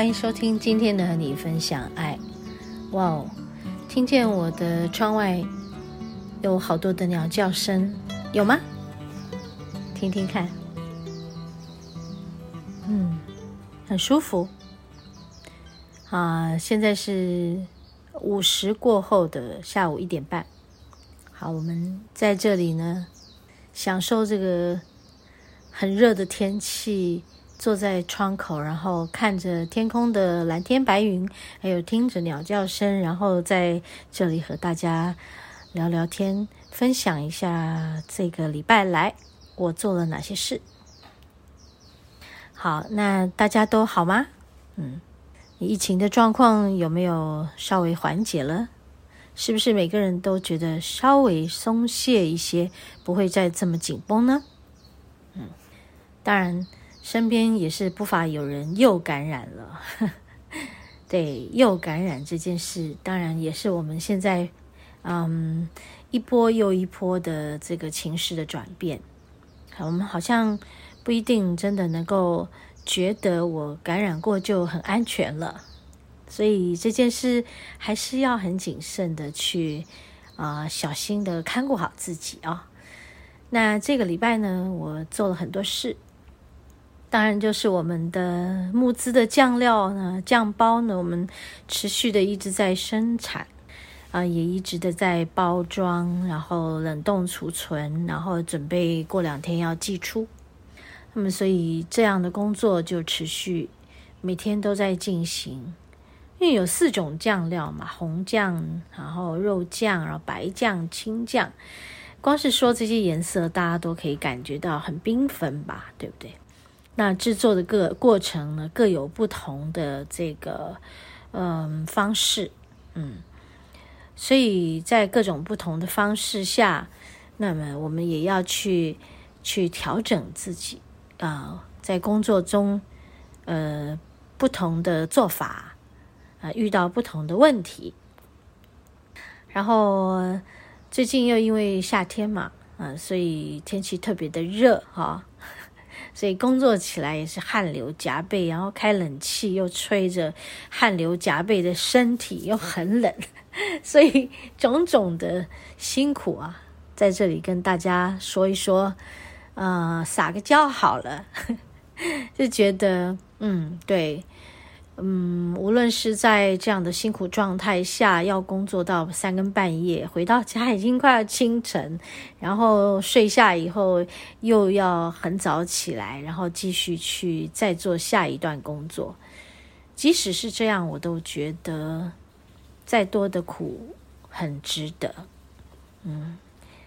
欢迎收听今天的和你分享爱。哇哦，听见我的窗外有好多的鸟叫声，有吗？听听看，嗯，很舒服。啊，现在是午时过后的下午一点半。好，我们在这里呢，享受这个很热的天气。坐在窗口，然后看着天空的蓝天白云，还有听着鸟叫声，然后在这里和大家聊聊天，分享一下这个礼拜来我做了哪些事。好，那大家都好吗？嗯，疫情的状况有没有稍微缓解了？是不是每个人都觉得稍微松懈一些，不会再这么紧绷呢？嗯，当然。身边也是不乏有人又感染了，对，又感染这件事，当然也是我们现在，嗯，一波又一波的这个情势的转变。我们好像不一定真的能够觉得我感染过就很安全了，所以这件事还是要很谨慎的去啊、小心的看顾好自己啊、那这个礼拜呢，我做了很多事。当然，就是我们的募资的酱料呢，酱包呢，我们持续的一直在生产，啊、也一直的在包装，然后冷冻储存，然后准备过两天要寄出。那么，所以这样的工作就持续每天都在进行。因为有四种酱料嘛，红酱，然后肉酱，然后白酱、青酱。光是说这些颜色，大家都可以感觉到很缤纷吧，对不对？那制作的各过程呢，各有不同的这个嗯方式，嗯，所以在各种不同的方式下，那么我们也要去去调整自己啊、在工作中呃不同的做法啊、呃，遇到不同的问题，然后最近又因为夏天嘛，啊、呃，所以天气特别的热哈。所以工作起来也是汗流浃背，然后开冷气又吹着汗流浃背的身体又很冷，所以种种的辛苦啊，在这里跟大家说一说，呃，撒个娇好了，就觉得嗯，对。嗯，无论是在这样的辛苦状态下，要工作到三更半夜，回到家已经快要清晨，然后睡下以后又要很早起来，然后继续去再做下一段工作。即使是这样，我都觉得再多的苦很值得。嗯，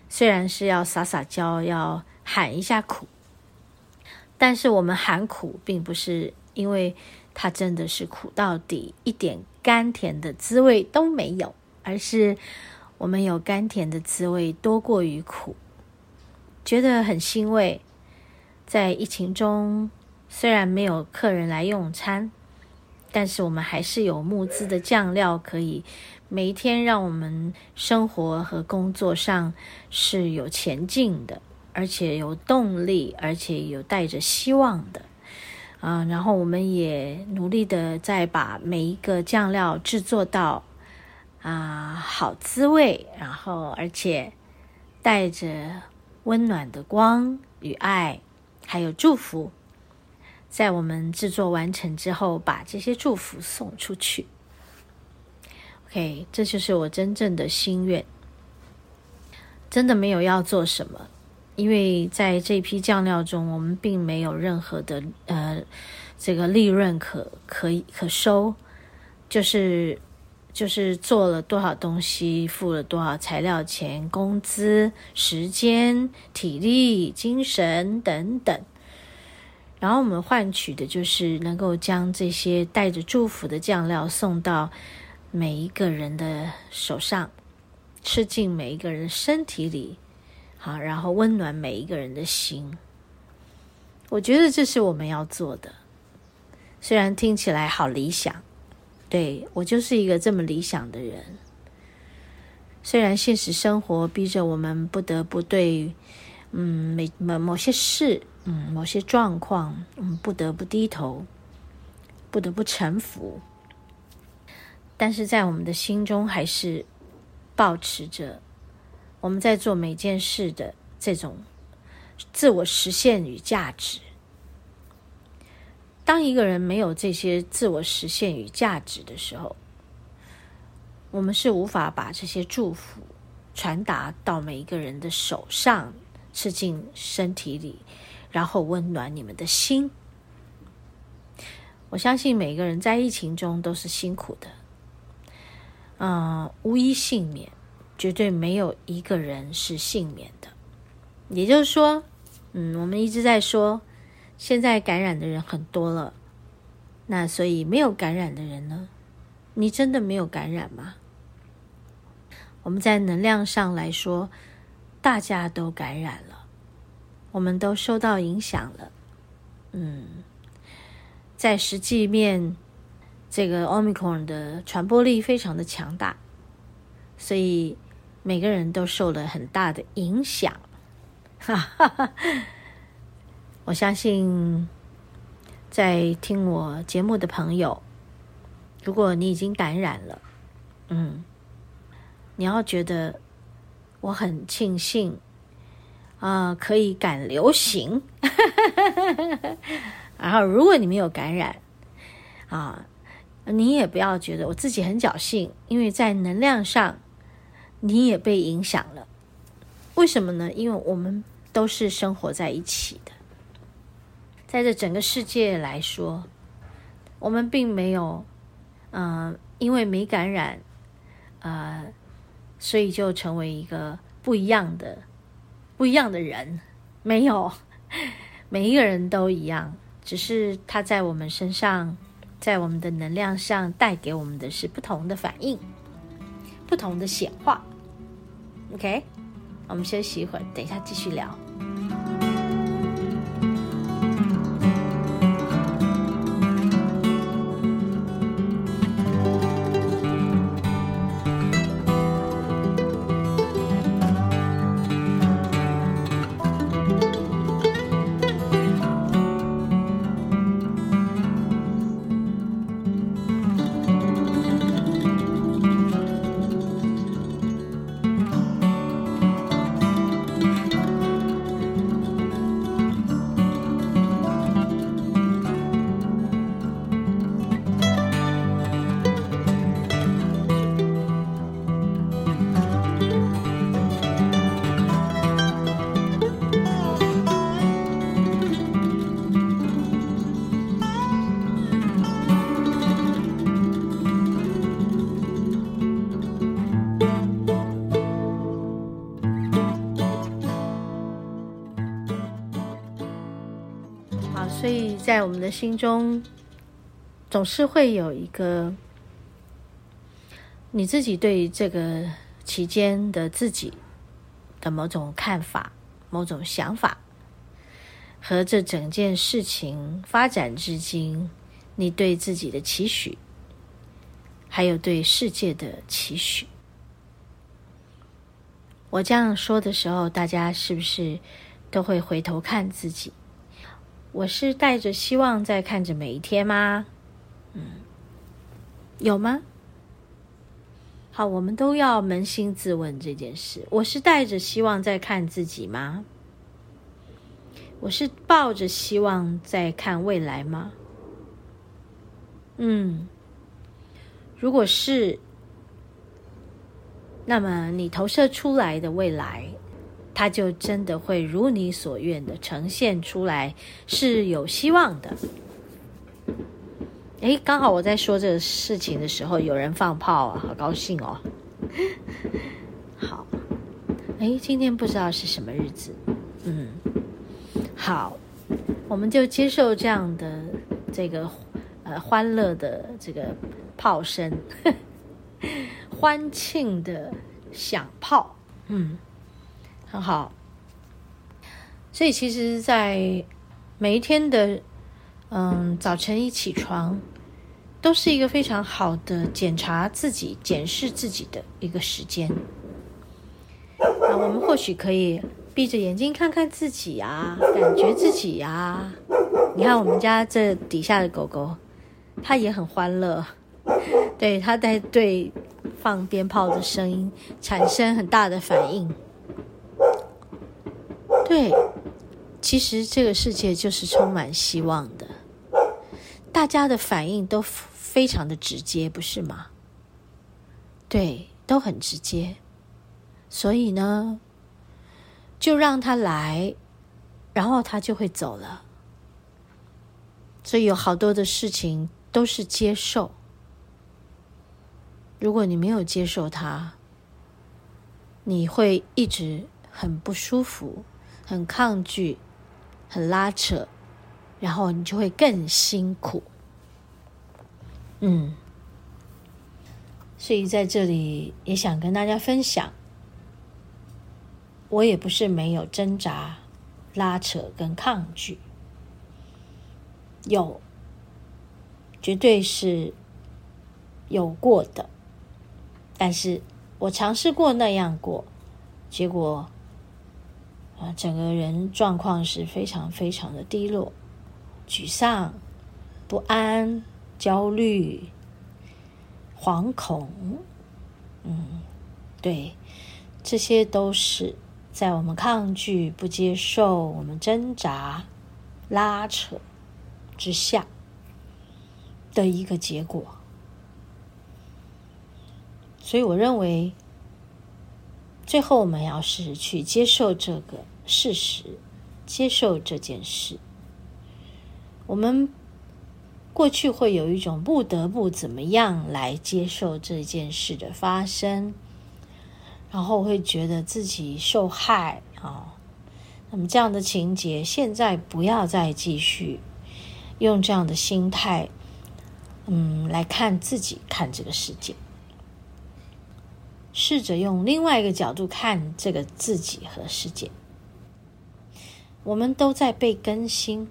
虽然是要撒撒娇，要喊一下苦，但是我们喊苦并不是因为。它真的是苦到底，一点甘甜的滋味都没有，而是我们有甘甜的滋味多过于苦，觉得很欣慰。在疫情中，虽然没有客人来用餐，但是我们还是有募资的酱料，可以每一天让我们生活和工作上是有前进的，而且有动力，而且有带着希望的。啊、嗯，然后我们也努力的在把每一个酱料制作到啊好滋味，然后而且带着温暖的光与爱，还有祝福，在我们制作完成之后，把这些祝福送出去。OK，这就是我真正的心愿，真的没有要做什么。因为在这批酱料中，我们并没有任何的呃这个利润可可以可收，就是就是做了多少东西，付了多少材料钱、工资、时间、体力、精神等等，然后我们换取的就是能够将这些带着祝福的酱料送到每一个人的手上，吃进每一个人身体里，好，然后温暖每一个人的心。我觉得这是我们要做的，虽然听起来好理想，对，我就是一个这么理想的人。虽然现实生活逼着我们不得不对，嗯，每某某些事，嗯，某些状况，嗯，不得不低头，不得不臣服，但是在我们的心中，还是保持着我们在做每件事的这种。自我实现与价值。当一个人没有这些自我实现与价值的时候，我们是无法把这些祝福传达到每一个人的手上，吃进身体里，然后温暖你们的心。我相信每个人在疫情中都是辛苦的，嗯，无一幸免，绝对没有一个人是幸免的。也就是说，嗯，我们一直在说，现在感染的人很多了，那所以没有感染的人呢？你真的没有感染吗？我们在能量上来说，大家都感染了，我们都受到影响了。嗯，在实际面，这个 Omicron 的传播力非常的强大，所以每个人都受了很大的影响。哈哈哈，我相信在听我节目的朋友，如果你已经感染了，嗯，你要觉得我很庆幸啊，可以赶流行。然后，如果你没有感染啊，你也不要觉得我自己很侥幸，因为在能量上你也被影响了。为什么呢？因为我们。都是生活在一起的，在这整个世界来说，我们并没有，嗯、因为没感染，呃，所以就成为一个不一样的、不一样的人。没有，每一个人都一样，只是他在我们身上，在我们的能量上带给我们的是不同的反应，不同的显化。OK。我们休息一会儿，等一下继续聊。在我们的心中，总是会有一个你自己对这个期间的自己的某种看法、某种想法，和这整件事情发展至今，你对自己的期许，还有对世界的期许。我这样说的时候，大家是不是都会回头看自己？我是带着希望在看着每一天吗？嗯，有吗？好，我们都要扪心自问这件事。我是带着希望在看自己吗？我是抱着希望在看未来吗？嗯，如果是，那么你投射出来的未来。它就真的会如你所愿的呈现出来，是有希望的。诶，刚好我在说这个事情的时候，有人放炮啊，好高兴哦。好，诶，今天不知道是什么日子，嗯，好，我们就接受这样的这个呃欢乐的这个炮声，欢庆的响炮，嗯，很好。所以其实，在每一天的嗯早晨一起床，都是一个非常好的检查自己、检视自己的一个时间。那我们或许可以。闭着眼睛看看自己呀，感觉自己呀。你看我们家这底下的狗狗，它也很欢乐。对，它在对放鞭炮的声音产生很大的反应。对，其实这个世界就是充满希望的。大家的反应都非常的直接，不是吗？对，都很直接。所以呢，就让他来，然后他就会走了。所以有好多的事情都是接受。如果你没有接受他，你会一直很不舒服、很抗拒、很拉扯，然后你就会更辛苦。嗯，所以在这里也想跟大家分享。我也不是没有挣扎、拉扯跟抗拒，有，绝对是有过的。但是我尝试过那样过，结果整个人状况是非常非常的低落、沮丧、不安、焦虑、惶恐。嗯，对，这些都是。在我们抗拒、不接受、我们挣扎、拉扯之下的一个结果，所以我认为，最后我们要是去接受这个事实，接受这件事，我们过去会有一种不得不怎么样来接受这件事的发生。然后会觉得自己受害啊、那么这样的情节，现在不要再继续用这样的心态，嗯，来看自己，看这个世界，试着用另外一个角度看这个自己和世界。我们都在被更新，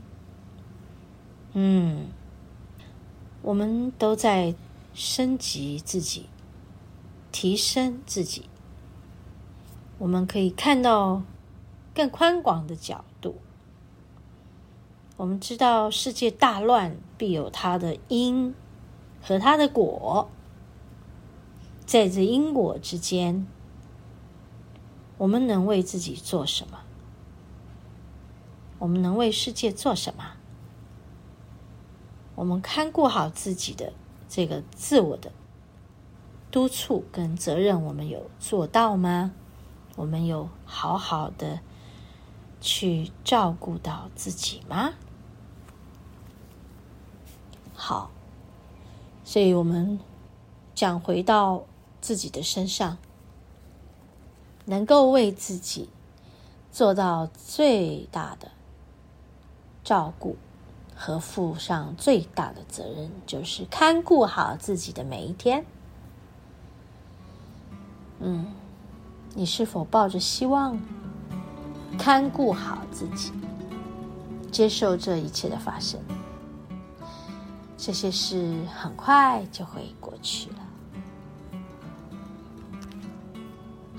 嗯，我们都在升级自己，提升自己。我们可以看到更宽广的角度。我们知道世界大乱必有它的因和它的果，在这因果之间，我们能为自己做什么？我们能为世界做什么？我们看顾好自己的这个自我的督促跟责任，我们有做到吗？我们有好好的去照顾到自己吗？好，所以我们讲回到自己的身上，能够为自己做到最大的照顾和负上最大的责任，就是看顾好自己的每一天。嗯。你是否抱着希望，看顾好自己，接受这一切的发生？这些事很快就会过去了。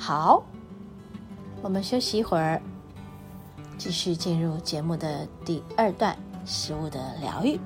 好，我们休息一会儿，继续进入节目的第二段——食物的疗愈。